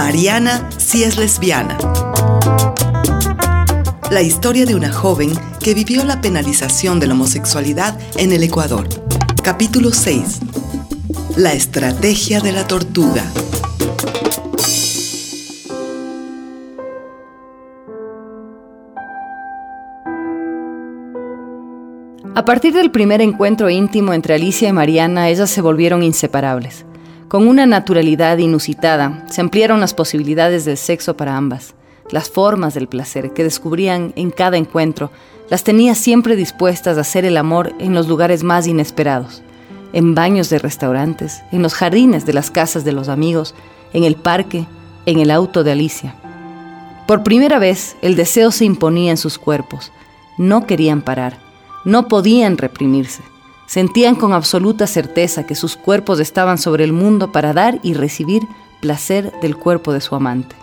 Mariana si es lesbiana. La historia de una joven que vivió la penalización de la homosexualidad en el Ecuador. Capítulo 6. La estrategia de la tortuga. A partir del primer encuentro íntimo entre Alicia y Mariana, ellas se volvieron inseparables. Con una naturalidad inusitada, se ampliaron las posibilidades del sexo para ambas. Las formas del placer que descubrían en cada encuentro las tenía siempre dispuestas a hacer el amor en los lugares más inesperados, en baños de restaurantes, en los jardines de las casas de los amigos, en el parque, en el auto de Alicia. Por primera vez, el deseo se imponía en sus cuerpos. No querían parar, no podían reprimirse. Sentían con absoluta certeza que sus cuerpos estaban sobre el mundo para dar y recibir placer del cuerpo de su amante.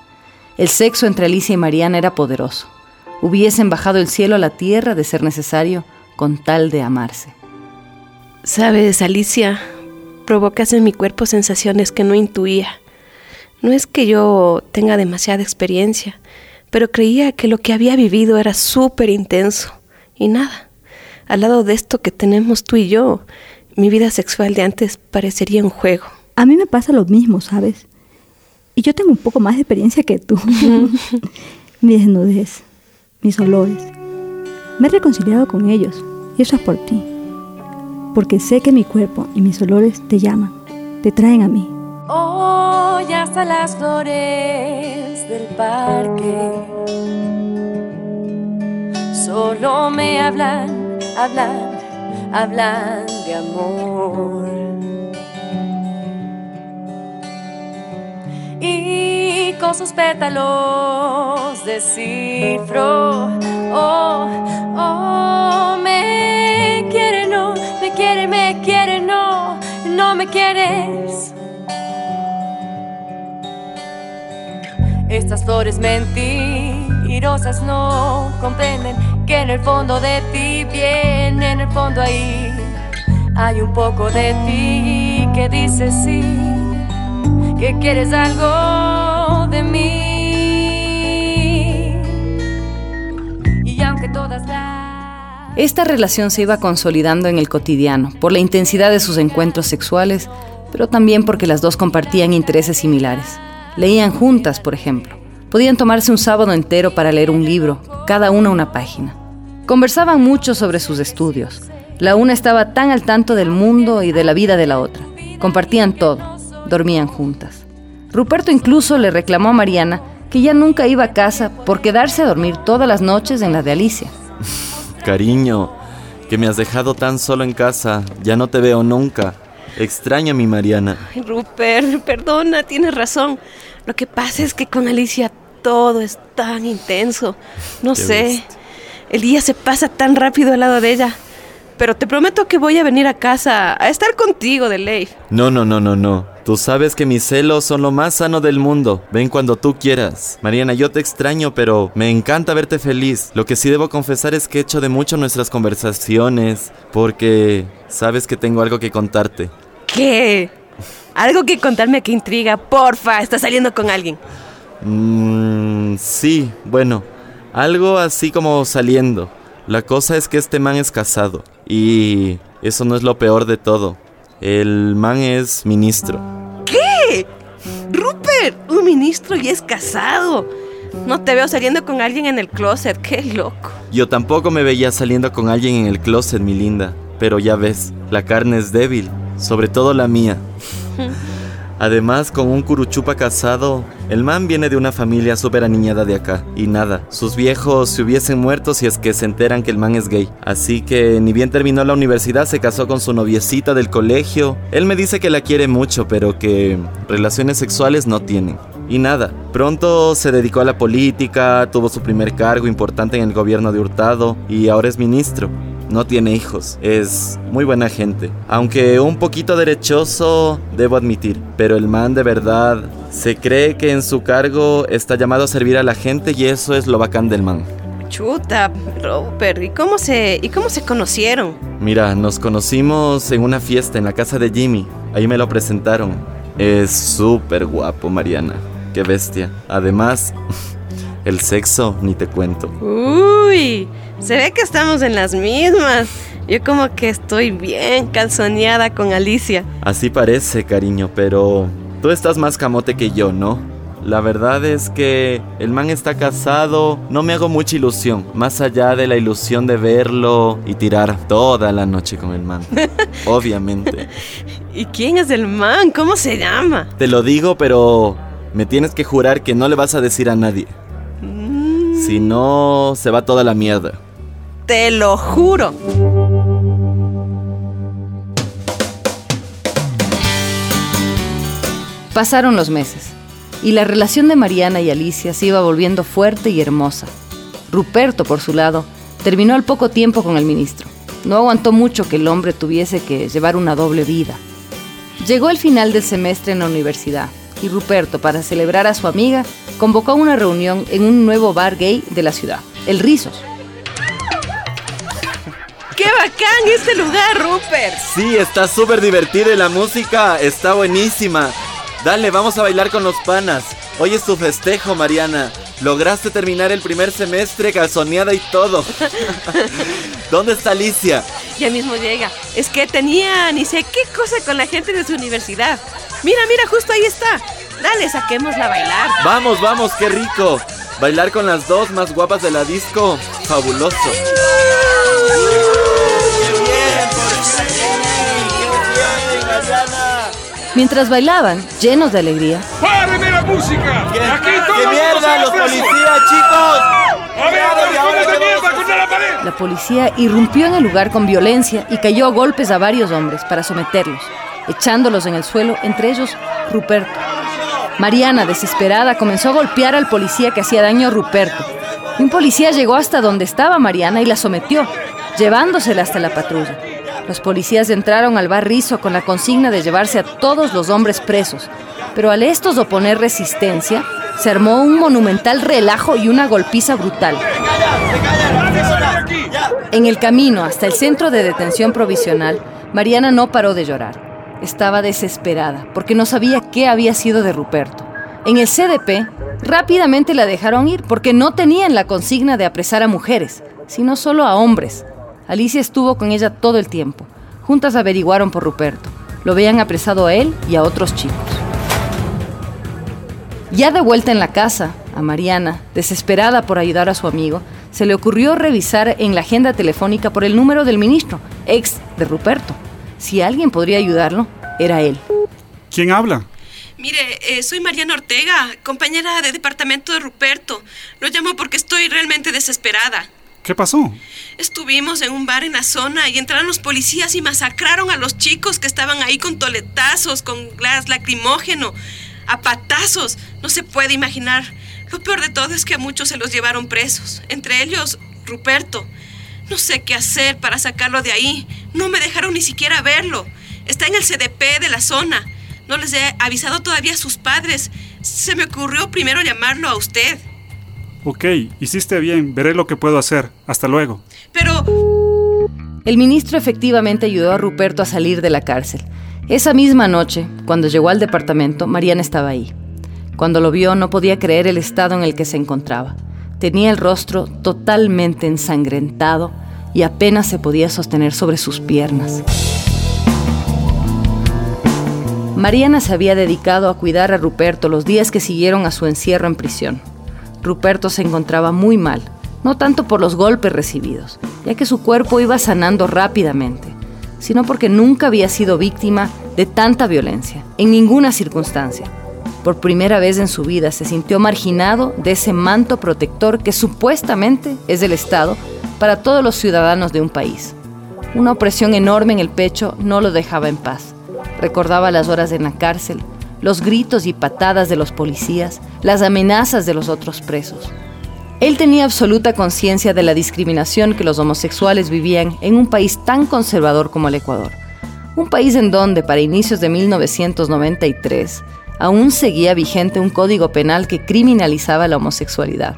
El sexo entre Alicia y Mariana era poderoso. Hubiesen bajado el cielo a la tierra de ser necesario con tal de amarse. Sabes, Alicia, provocas en mi cuerpo sensaciones que no intuía. No es que yo tenga demasiada experiencia, pero creía que lo que había vivido era súper intenso. Y nada, al lado de esto que tenemos tú y yo, mi vida sexual de antes parecería un juego. A mí me pasa lo mismo, ¿sabes? Y yo tengo un poco más de experiencia que tú. mi desnudez, mis olores. Me he reconciliado con ellos y eso es por ti. Porque sé que mi cuerpo y mis olores te llaman, te traen a mí. Oh, ya hasta las flores del parque solo me hablan hablan, hablan de amor. Y con sus pétalos descifro, oh, oh, me quiere, no, me quiere, me quiere, no, no me quieres. Estas flores mentirosas no comprenden que en el fondo de ti, bien en el fondo ahí, hay un poco de ti que dice sí, que quieres algo de mí. Y aunque todas las... Esta relación se iba consolidando en el cotidiano por la intensidad de sus encuentros sexuales, pero también porque las dos compartían intereses similares. Leían juntas, por ejemplo. Podían tomarse un sábado entero para leer un libro, cada una una página. Conversaban mucho sobre sus estudios. La una estaba tan al tanto del mundo y de la vida de la otra. Compartían todo, dormían juntas. Ruperto incluso le reclamó a Mariana que ya nunca iba a casa por quedarse a dormir todas las noches en la de Alicia. Cariño, que me has dejado tan solo en casa, ya no te veo nunca. Extraño a mi Mariana. Ay, Rupert, perdona, tienes razón. Lo que pasa es que con Alicia todo es tan intenso. No sé. El día se pasa tan rápido al lado de ella. Pero te prometo que voy a venir a casa a estar contigo de ley. No, no, no, no, no. Tú sabes que mis celos son lo más sano del mundo. Ven cuando tú quieras. Mariana, yo te extraño, pero me encanta verte feliz. Lo que sí debo confesar es que echo de mucho nuestras conversaciones, porque sabes que tengo algo que contarte. ¿Qué? Algo que contarme que intriga. Porfa, estás saliendo con alguien. Mmm, sí, bueno, algo así como saliendo. La cosa es que este man es casado y eso no es lo peor de todo. El man es ministro. ¿Qué? Rupert, un ministro y es casado. No te veo saliendo con alguien en el closet, qué loco. Yo tampoco me veía saliendo con alguien en el closet, mi linda. Pero ya ves, la carne es débil, sobre todo la mía. Además, con un curuchupa casado, el man viene de una familia súper aniñada de acá. Y nada, sus viejos se hubiesen muerto si es que se enteran que el man es gay. Así que ni bien terminó la universidad, se casó con su noviecita del colegio. Él me dice que la quiere mucho, pero que relaciones sexuales no tienen. Y nada, pronto se dedicó a la política, tuvo su primer cargo importante en el gobierno de Hurtado y ahora es ministro no tiene hijos, es muy buena gente. Aunque un poquito derechoso, debo admitir, pero el man de verdad se cree que en su cargo está llamado a servir a la gente y eso es lo bacán del man. Chuta, Robert, ¿y cómo se, y cómo se conocieron? Mira, nos conocimos en una fiesta en la casa de Jimmy. Ahí me lo presentaron. Es súper guapo, Mariana. qué bestia. Además, el sexo, ni te cuento. Uy, se ve que estamos en las mismas. Yo como que estoy bien calzoneada con Alicia. Así parece, cariño, pero tú estás más camote que yo, ¿no? La verdad es que el man está casado, no me hago mucha ilusión, más allá de la ilusión de verlo y tirar toda la noche con el man. Obviamente. ¿Y quién es el man? ¿Cómo se llama? Te lo digo, pero me tienes que jurar que no le vas a decir a nadie. Si no, se va toda la mierda. Te lo juro. Pasaron los meses y la relación de Mariana y Alicia se iba volviendo fuerte y hermosa. Ruperto, por su lado, terminó al poco tiempo con el ministro. No aguantó mucho que el hombre tuviese que llevar una doble vida. Llegó el final del semestre en la universidad y Ruperto, para celebrar a su amiga, convocó una reunión en un nuevo bar gay de la ciudad, el Rizos. ¡Qué bacán este lugar, Rupert! Sí, está súper divertido y la música está buenísima. Dale, vamos a bailar con los panas. Hoy es tu festejo, Mariana. Lograste terminar el primer semestre calzoneada y todo. ¿Dónde está Alicia? Ya mismo llega. Es que tenía ni sé qué cosa con la gente de su universidad. Mira, mira, justo ahí está. Dale, saquémosla a bailar. Vamos, vamos, qué rico. Bailar con las dos más guapas de la disco. Fabuloso. Mientras bailaban, llenos de alegría, ¡Párenme la música! ¿Qué, ¡Aquí qué todo el mundo mierda, los policías, chicos! ¡A ver, ¿y ahora policías de mierda contra la pared! la policía irrumpió en el lugar con violencia y cayó a golpes a varios hombres para someterlos, echándolos en el suelo, entre ellos Ruperto. Mariana, desesperada, comenzó a golpear al policía que hacía daño a Ruperto. Un policía llegó hasta donde estaba Mariana y la sometió, llevándosela hasta la patrulla. Los policías entraron al bar Rizo con la consigna de llevarse a todos los hombres presos, pero al estos oponer resistencia, se armó un monumental relajo y una golpiza brutal. En el camino hasta el centro de detención provisional, Mariana no paró de llorar. Estaba desesperada porque no sabía qué había sido de Ruperto. En el CDP, rápidamente la dejaron ir porque no tenían la consigna de apresar a mujeres, sino solo a hombres. Alicia estuvo con ella todo el tiempo. Juntas averiguaron por Ruperto. Lo habían apresado a él y a otros chicos. Ya de vuelta en la casa, a Mariana, desesperada por ayudar a su amigo, se le ocurrió revisar en la agenda telefónica por el número del ministro, ex de Ruperto. Si alguien podría ayudarlo, era él. ¿Quién habla? Mire, eh, soy Mariana Ortega, compañera de departamento de Ruperto. Lo llamo porque estoy realmente desesperada. ¿Qué pasó? Estuvimos en un bar en la zona y entraron los policías y masacraron a los chicos que estaban ahí con toletazos, con gas lacrimógeno, a patazos. No se puede imaginar. Lo peor de todo es que a muchos se los llevaron presos, entre ellos Ruperto. No sé qué hacer para sacarlo de ahí. No me dejaron ni siquiera verlo. Está en el CDP de la zona. No les he avisado todavía a sus padres. Se me ocurrió primero llamarlo a usted. Ok, hiciste bien. Veré lo que puedo hacer. Hasta luego. Pero... El ministro efectivamente ayudó a Ruperto a salir de la cárcel. Esa misma noche, cuando llegó al departamento, Mariana estaba ahí. Cuando lo vio no podía creer el estado en el que se encontraba. Tenía el rostro totalmente ensangrentado y apenas se podía sostener sobre sus piernas. Mariana se había dedicado a cuidar a Ruperto los días que siguieron a su encierro en prisión. Ruperto se encontraba muy mal, no tanto por los golpes recibidos, ya que su cuerpo iba sanando rápidamente, sino porque nunca había sido víctima de tanta violencia, en ninguna circunstancia. Por primera vez en su vida se sintió marginado de ese manto protector que supuestamente es del Estado para todos los ciudadanos de un país. Una opresión enorme en el pecho no lo dejaba en paz. Recordaba las horas en la cárcel, los gritos y patadas de los policías, las amenazas de los otros presos. Él tenía absoluta conciencia de la discriminación que los homosexuales vivían en un país tan conservador como el Ecuador. Un país en donde, para inicios de 1993, aún seguía vigente un código penal que criminalizaba la homosexualidad.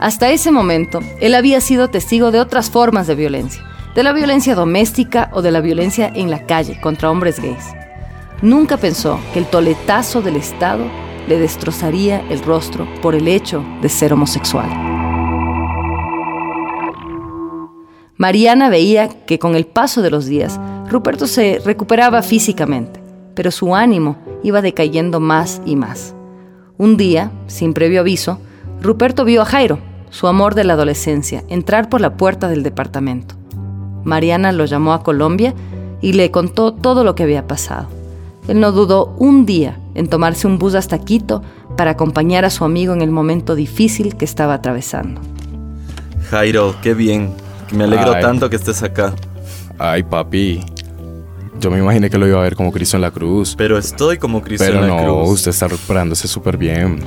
Hasta ese momento, él había sido testigo de otras formas de violencia, de la violencia doméstica o de la violencia en la calle contra hombres gays. Nunca pensó que el toletazo del Estado le destrozaría el rostro por el hecho de ser homosexual. Mariana veía que con el paso de los días, Ruperto se recuperaba físicamente, pero su ánimo iba decayendo más y más. Un día, sin previo aviso, Ruperto vio a Jairo, su amor de la adolescencia, entrar por la puerta del departamento. Mariana lo llamó a Colombia y le contó todo lo que había pasado. Él no dudó un día en tomarse un bus hasta Quito para acompañar a su amigo en el momento difícil que estaba atravesando. Jairo, qué bien. Me alegro tanto que estés acá. Ay, papi. Yo me imaginé que lo iba a ver como Cristo en la cruz. Pero estoy como Cristo en la cruz. Pero no, usted está recuperándose súper bien.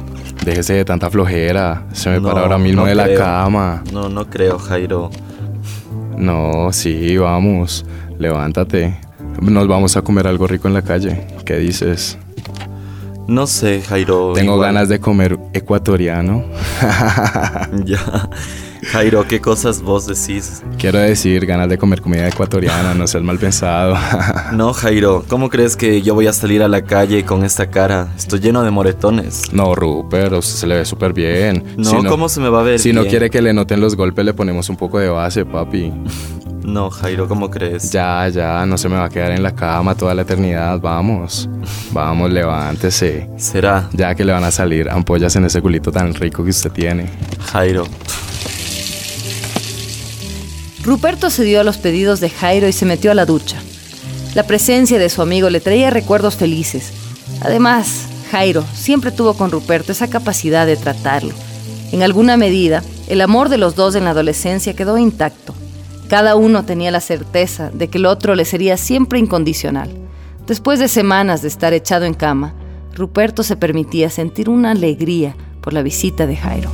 Déjese de tanta flojera. Se me para ahora mismo de la cama. No, no creo, Jairo. No, sí, vamos. Levántate. Nos vamos a comer algo rico en la calle. ¿Qué dices? No sé, Jairo. Tengo ganas de comer ecuatoriano. ya. Jairo, ¿qué cosas vos decís? Quiero decir, ganas de comer comida ecuatoriana, no seas mal pensado. no, Jairo, ¿cómo crees que yo voy a salir a la calle con esta cara? Estoy lleno de moretones. No, Rupert, usted se le ve súper bien. No, ¿cómo se me va a ver Si no quiere que le noten los golpes, le ponemos un poco de base, papi. No, Jairo, ¿cómo crees? Ya, ya, no se me va a quedar en la cama toda la eternidad. Vamos, vamos, levántese. Será. Ya que le van a salir ampollas en ese culito tan rico que usted tiene. Jairo. Ruperto cedió a los pedidos de Jairo y se metió a la ducha. La presencia de su amigo le traía recuerdos felices. Además, Jairo siempre tuvo con Ruperto esa capacidad de tratarlo. En alguna medida, el amor de los dos en la adolescencia quedó intacto. Cada uno tenía la certeza de que el otro le sería siempre incondicional. Después de semanas de estar echado en cama, Ruperto se permitía sentir una alegría por la visita de Jairo.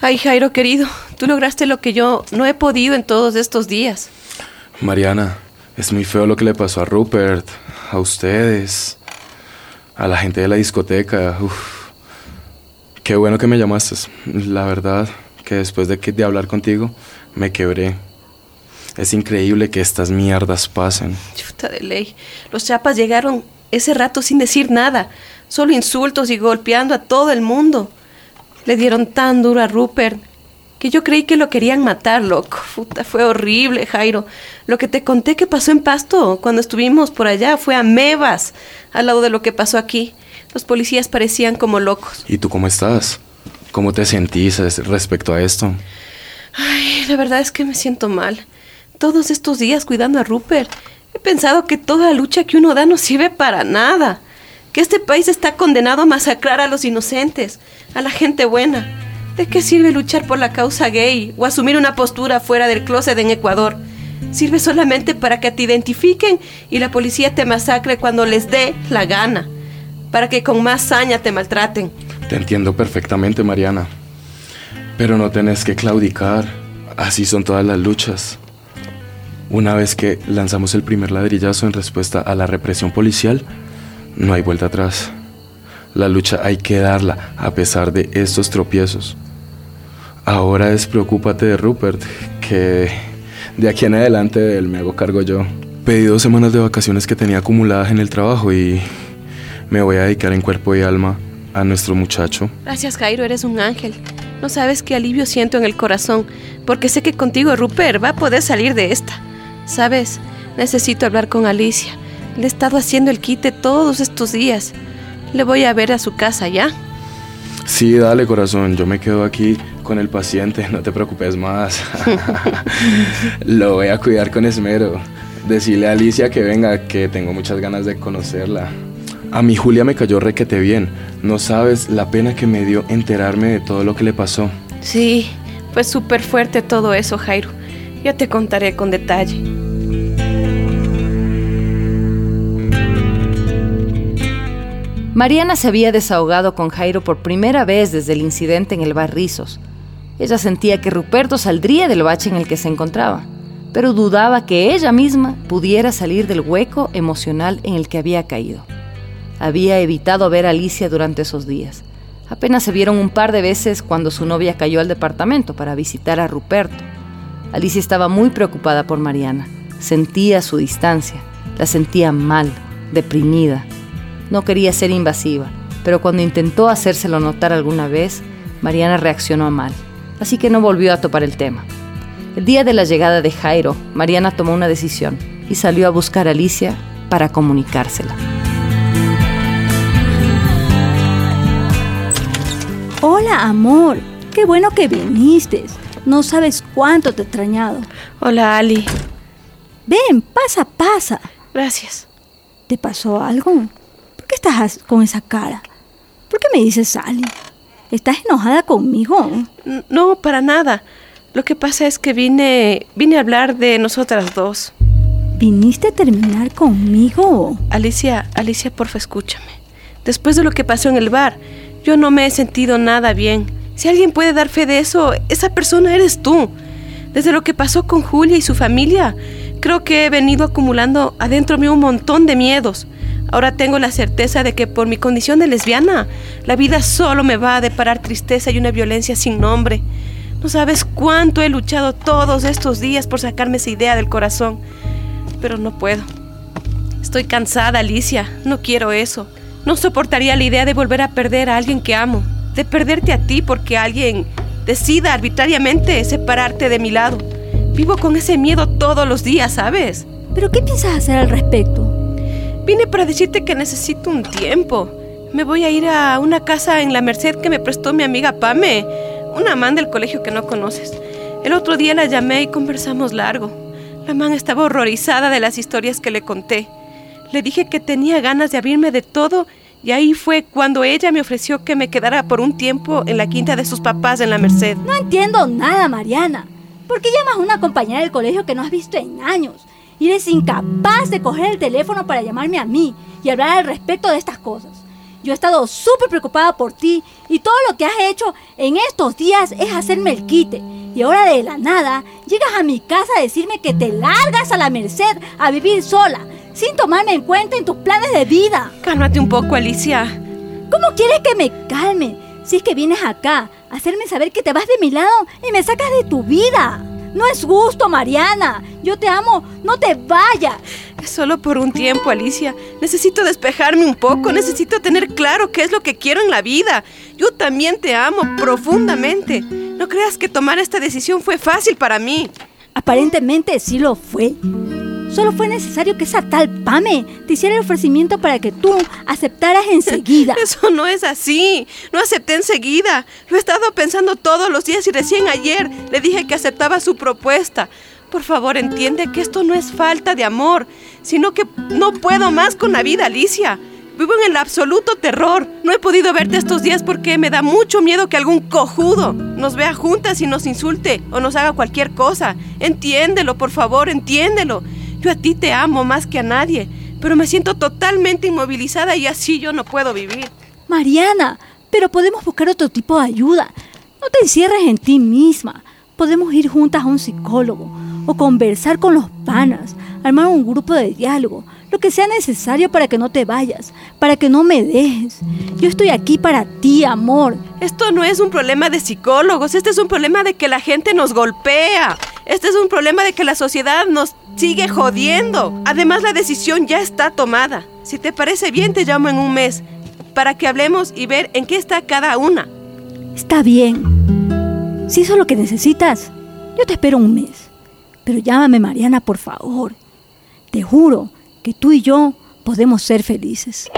Ay, Jairo querido, tú lograste lo que yo no he podido en todos estos días. Mariana, es muy feo lo que le pasó a Rupert, a ustedes, a la gente de la discoteca. Uf. Qué bueno que me llamaste. La verdad que después de, de hablar contigo me quebré. Es increíble que estas mierdas pasen. Chuta de ley. Los chapas llegaron ese rato sin decir nada, solo insultos y golpeando a todo el mundo. Le dieron tan duro a Rupert que yo creí que lo querían matar, loco. Puta, fue horrible, Jairo. Lo que te conté que pasó en Pasto cuando estuvimos por allá fue a Mevas, al lado de lo que pasó aquí. Los policías parecían como locos. ¿Y tú cómo estás? ¿Cómo te sentís respecto a esto? Ay, la verdad es que me siento mal. Todos estos días cuidando a Rupert, he pensado que toda lucha que uno da no sirve para nada. Que este país está condenado a masacrar a los inocentes a la gente buena. ¿De qué sirve luchar por la causa gay o asumir una postura fuera del closet en Ecuador? Sirve solamente para que te identifiquen y la policía te masacre cuando les dé la gana, para que con más saña te maltraten. Te entiendo perfectamente, Mariana. Pero no tenés que claudicar. Así son todas las luchas. Una vez que lanzamos el primer ladrillazo en respuesta a la represión policial, no hay vuelta atrás. La lucha hay que darla a pesar de estos tropiezos. Ahora despreocúpate de Rupert, que de aquí en adelante él me hago cargo yo. Pedí dos semanas de vacaciones que tenía acumuladas en el trabajo y me voy a dedicar en cuerpo y alma a nuestro muchacho. Gracias Jairo, eres un ángel. No sabes qué alivio siento en el corazón, porque sé que contigo Rupert va a poder salir de esta. Sabes, necesito hablar con Alicia. Le he estado haciendo el quite todos estos días. Le voy a ver a su casa, ¿ya? Sí, dale corazón, yo me quedo aquí con el paciente, no te preocupes más. Lo voy a cuidar con esmero. Decirle a Alicia que venga, que tengo muchas ganas de conocerla. A mi Julia me cayó requete bien. No sabes la pena que me dio enterarme de todo lo que le pasó. Sí, fue súper fuerte todo eso, Jairo. Ya te contaré con detalle. Mariana se había desahogado con Jairo por primera vez desde el incidente en el bar Rizos. Ella sentía que Ruperto saldría del bache en el que se encontraba, pero dudaba que ella misma pudiera salir del hueco emocional en el que había caído. Había evitado ver a Alicia durante esos días. Apenas se vieron un par de veces cuando su novia cayó al departamento para visitar a Ruperto. Alicia estaba muy preocupada por Mariana. Sentía su distancia, la sentía mal, deprimida. No quería ser invasiva, pero cuando intentó hacérselo notar alguna vez, Mariana reaccionó mal, así que no volvió a topar el tema. El día de la llegada de Jairo, Mariana tomó una decisión y salió a buscar a Alicia para comunicársela. Hola, amor. Qué bueno que viniste. No sabes cuánto te he extrañado. Hola, Ali. Ven, pasa, pasa. Gracias. ¿Te pasó algo? ¿Por qué estás con esa cara? ¿Por qué me dices Ali? ¿Estás enojada conmigo? No, para nada. Lo que pasa es que vine, vine a hablar de nosotras dos. ¿Viniste a terminar conmigo? Alicia, Alicia, porfa, escúchame. Después de lo que pasó en el bar, yo no me he sentido nada bien. Si alguien puede dar fe de eso, esa persona eres tú. Desde lo que pasó con Julia y su familia, creo que he venido acumulando adentro mío un montón de miedos. Ahora tengo la certeza de que por mi condición de lesbiana, la vida solo me va a deparar tristeza y una violencia sin nombre. No sabes cuánto he luchado todos estos días por sacarme esa idea del corazón, pero no puedo. Estoy cansada, Alicia, no quiero eso. No soportaría la idea de volver a perder a alguien que amo, de perderte a ti porque alguien decida arbitrariamente separarte de mi lado. Vivo con ese miedo todos los días, ¿sabes? ¿Pero qué piensas hacer al respecto? Vine para decirte que necesito un tiempo. Me voy a ir a una casa en la Merced que me prestó mi amiga Pame, una man del colegio que no conoces. El otro día la llamé y conversamos largo. La man estaba horrorizada de las historias que le conté. Le dije que tenía ganas de abrirme de todo y ahí fue cuando ella me ofreció que me quedara por un tiempo en la quinta de sus papás en la Merced. No entiendo nada, Mariana. ¿Por qué llamas a una compañera del colegio que no has visto en años? Y eres incapaz de coger el teléfono para llamarme a mí y hablar al respecto de estas cosas. Yo he estado súper preocupada por ti y todo lo que has hecho en estos días es hacerme el quite. Y ahora de la nada llegas a mi casa a decirme que te largas a la merced a vivir sola, sin tomarme en cuenta en tus planes de vida. Cálmate un poco, Alicia. ¿Cómo quieres que me calme? Si es que vienes acá a hacerme saber que te vas de mi lado y me sacas de tu vida. No es justo, Mariana. Yo te amo. No te vayas. Es solo por un tiempo, Alicia. Necesito despejarme un poco. Necesito tener claro qué es lo que quiero en la vida. Yo también te amo profundamente. No creas que tomar esta decisión fue fácil para mí. Aparentemente sí lo fue. Solo fue necesario que esa tal Pame te hiciera el ofrecimiento para que tú aceptaras enseguida. Eso no es así. No acepté enseguida. Lo he estado pensando todos los días y recién ayer le dije que aceptaba su propuesta. Por favor, entiende que esto no es falta de amor, sino que no puedo más con la vida, Alicia. Vivo en el absoluto terror. No he podido verte estos días porque me da mucho miedo que algún cojudo nos vea juntas y nos insulte o nos haga cualquier cosa. Entiéndelo, por favor, entiéndelo. Yo a ti te amo más que a nadie, pero me siento totalmente inmovilizada y así yo no puedo vivir. Mariana, pero podemos buscar otro tipo de ayuda. No te encierres en ti misma. Podemos ir juntas a un psicólogo o conversar con los panas, armar un grupo de diálogo, lo que sea necesario para que no te vayas, para que no me dejes. Yo estoy aquí para ti, amor. Esto no es un problema de psicólogos, este es un problema de que la gente nos golpea. Este es un problema de que la sociedad nos sigue jodiendo. Además, la decisión ya está tomada. Si te parece bien, te llamo en un mes para que hablemos y ver en qué está cada una. Está bien. Si eso es lo que necesitas, yo te espero un mes. Pero llámame Mariana, por favor. Te juro que tú y yo podemos ser felices.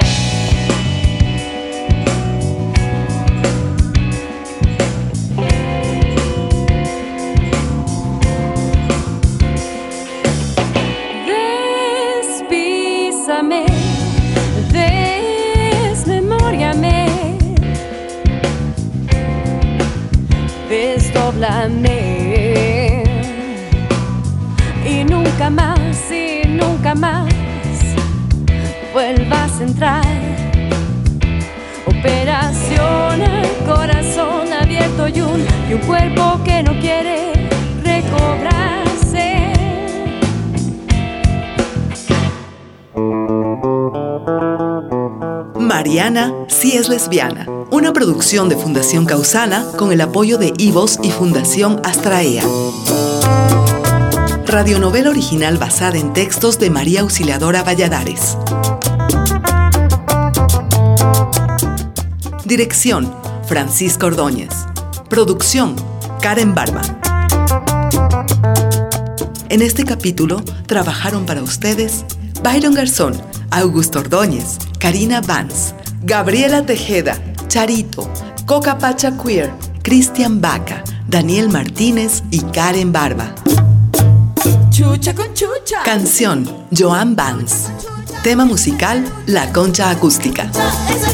Desdoblame y nunca más, y nunca más vuelvas a entrar. Operación al corazón abierto y un, y un cuerpo que no quiere recobrarse. Ariana sí es lesbiana, una producción de Fundación Causana con el apoyo de Ivos y Fundación Astraea. Radionovela original basada en textos de María Auxiliadora Valladares. Dirección, Francisco Ordóñez. Producción, Karen Barba. En este capítulo trabajaron para ustedes Byron Garzón, Augusto Ordóñez, Karina Vance, Gabriela Tejeda, Charito, Coca Pacha Queer, Cristian Vaca, Daniel Martínez y Karen Barba. Chucha con chucha. Canción, Joan Vance. Tema musical, La Concha Acústica. Esa